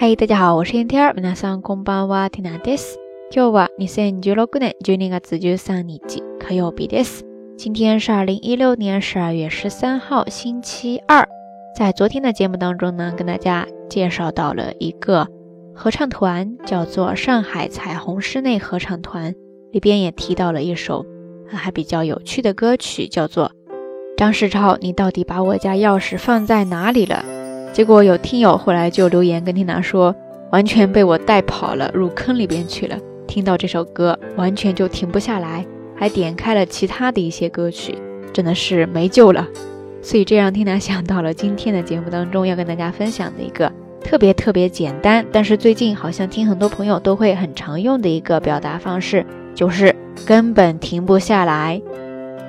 嗨，大家好，我是天天。皆さんこんばんは、ティナです。今日は二千十六年十二月十三日、火曜日です。今天是二零一六年十二月十三号，星期二。在昨天的节目当中呢，跟大家介绍到了一个合唱团，叫做上海彩虹室内合唱团，里边也提到了一首还比较有趣的歌曲，叫做《张世超，你到底把我家钥匙放在哪里了》。 结果有听友后来就留言跟缇娜说，完全被我带跑了，入坑里边去了。听到这首歌，完全就停不下来，还点开了其他的一些歌曲，真的是没救了。所以这让缇娜想到了今天的节目当中要跟大家分享的一个特别特别简单，但是最近好像听很多朋友都会很常用的一个表达方式，就是根本停不下来。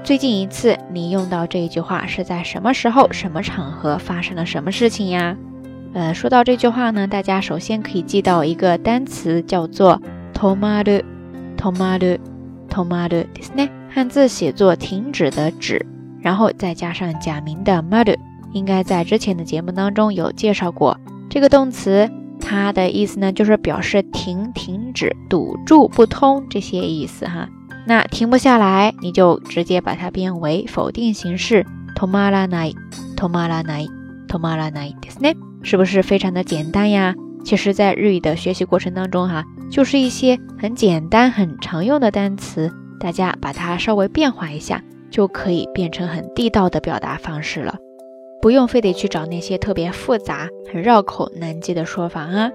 最近一次你用到这一句话是在什么时候、什么场合发生了什么事情呀？呃，说到这句话呢，大家首先可以记到一个单词，叫做 “tomaru”，“tomaru”，“tomaru”，ですね。汉字写作停止的止，然后再加上假名的 “maru”，应该在之前的节目当中有介绍过。这个动词它的意思呢，就是表示停、停止、堵住、不通这些意思哈。 那停不下来，你就直接把它变为否定形式，tomaranai，tomaranai，tomaranai，ですね，是不是非常的简单呀？其实，在日语的学习过程当中，哈，就是一些很简单、很常用的单词，大家把它稍微变化一下，就可以变成很地道的表达方式了，不用非得去找那些特别复杂、很绕口难记的说法啊。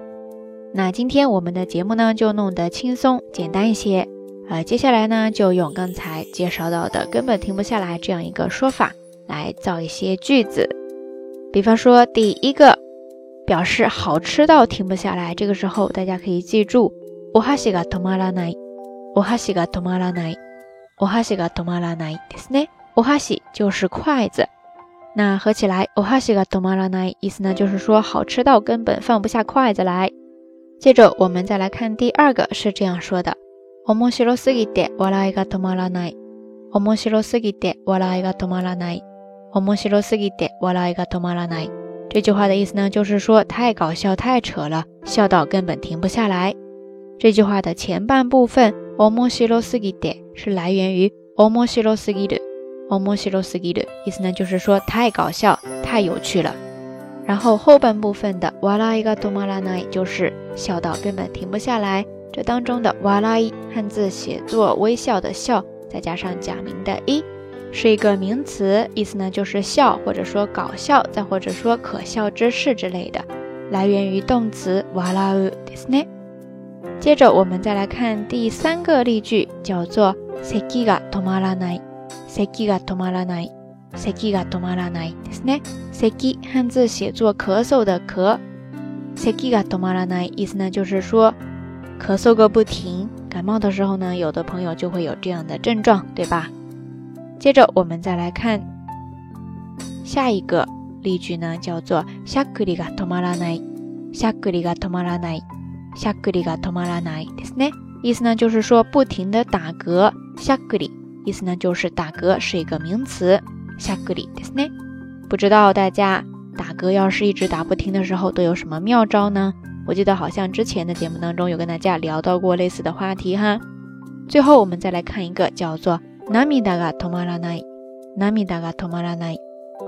那今天我们的节目呢，就弄得轻松简单一些。 呃，接下来呢，就用刚才介绍到的根本停不下来这样一个说法来造一些句子。比方说，第一个表示好吃到停不下来，这个时候大家可以记住，お箸が止まらない，お箸が止まらない，お箸が止まらないですね。お箸就是筷子，那合起来，お箸が止まらない，意思呢就是说好吃到根本放不下筷子来。接着我们再来看第二个，是这样说的。 面白すぎて笑いが止まらない。面白すぎて笑いが止まらない。面白すぎて笑いが止まらない。这句话的意思呢，就是说太搞笑、太扯了，笑到根本停不下来。这句话的前半部分面白すぎて是来源于面白すぎる。面白すぎる意思呢，就是说太搞笑、太有趣了。然后后半部分的笑いが止まらない就是笑到根本停不下来。 这当中的哇啦伊汉字写作微笑的笑，再加上假名的一，是一个名词，意思呢就是笑，或者说搞笑，再或者说可笑之事之类的，来源于动词哇啦乌ですね。接着我们再来看第三个例句，叫做咳が止まらない，咳が止まらない，咳が止まらないですね。咳汉字写作咳嗽的咳，咳が止まらない意思呢就是说。 咳嗽个不停，感冒的时候呢，有的朋友就会有这样的症状，对吧？接着我们再来看下一个例句呢，叫做しゃくりが止まらない、しゃくりが止まらない、しゃくりが止まらないですね。意思呢就是说不停的打嗝，しゃくり意思呢就是打嗝是一个名词，しゃくりですね。不知道大家打嗝要是一直打不停的时候，都有什么妙招呢？ 我记得好像之前的节目当中有跟大家聊到过类似的话题哈。最后我们再来看一个叫做“涙が止まらない”，涙が止まらない，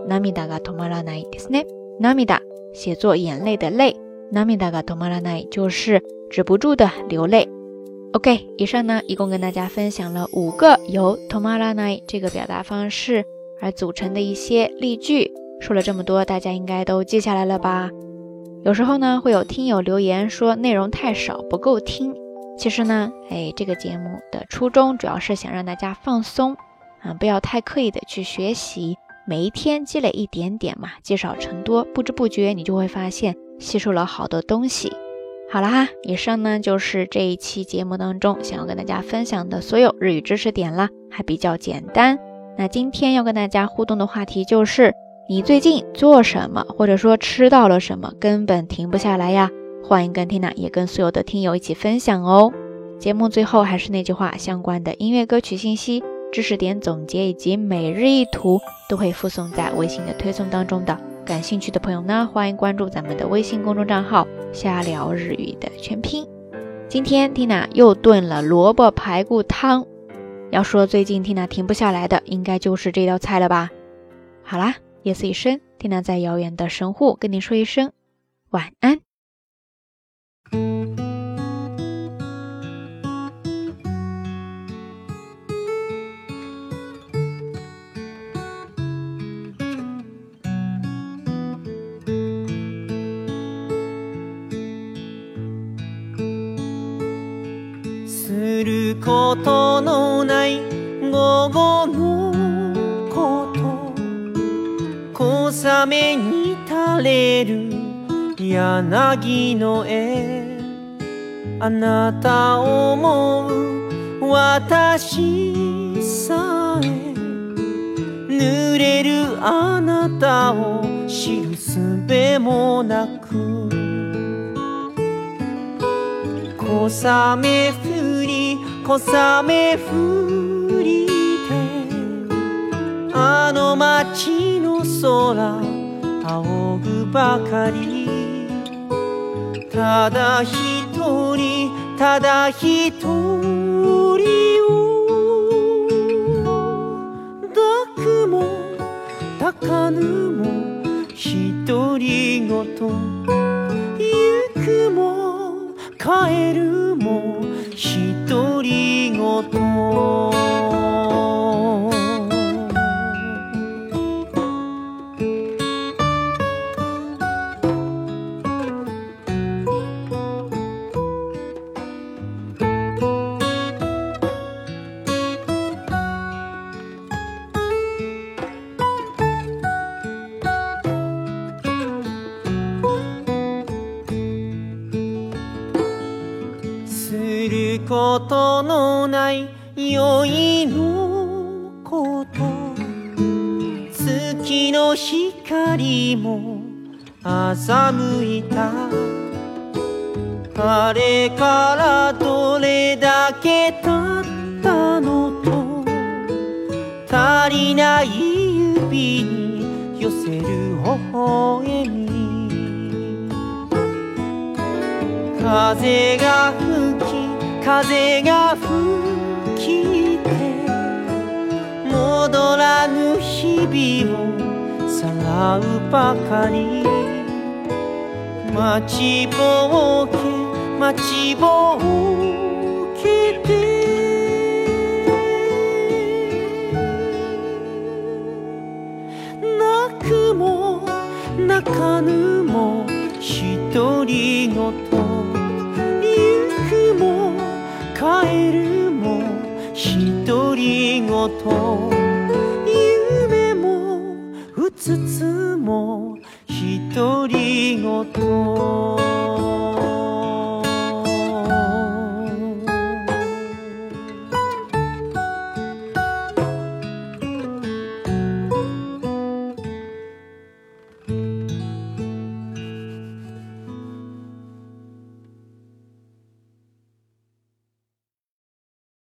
涙が止まらないですね。涙写作眼泪的泪，涙が止まらない就是止不住的流泪。OK，以上呢一共跟大家分享了五个由止まらない这个表达方式而组成的一些例句。说了这么多，大家应该都记下来了吧？ 有时候呢，会有听友留言说内容太少不够听。其实呢，哎，这个节目的初衷主要是想让大家放松啊，不要太刻意的去学习，每一天积累一点点嘛，积少成多，不知不觉你就会发现吸收了好多东西。好了哈，以上呢就是这一期节目当中想要跟大家分享的所有日语知识点啦，还比较简单。那今天要跟大家互动的话题就是。你最近做什么，或者说吃到了什么，根本停不下来呀？欢迎跟 Tina 也跟所有的听友一起分享哦。节目最后还是那句话，相关的音乐歌曲信息、知识点总结以及每日一图都会附送在微信的推送当中的。感兴趣的朋友呢，欢迎关注咱们的微信公众账号瞎聊日语的全拼。今天 Tina 又炖了萝卜排骨汤。要说最近 Tina 停不下来的，应该就是这道菜了吧？好啦，夜色已深，Tina 在遥远的神户跟你说一声晚安。すること 小雨に垂れる柳の絵。あなたを思う私さえ。濡れるあなたを知るすべもなく。小雨降り小雨降りて。あの街空仰ぐばかりただ一人ただ一人を抱くも抱かぬも独り言行くも帰ることのない酔いのこと。月の光も欺いた。あれからどれだけ経ったのと。足りない指に寄せる微笑み。風が吹き風が吹きて戻らぬ日々をさらうばかり。待ちぼうけ待ちぼうけて。泣くも泣かぬも独り言り言夢もうつつ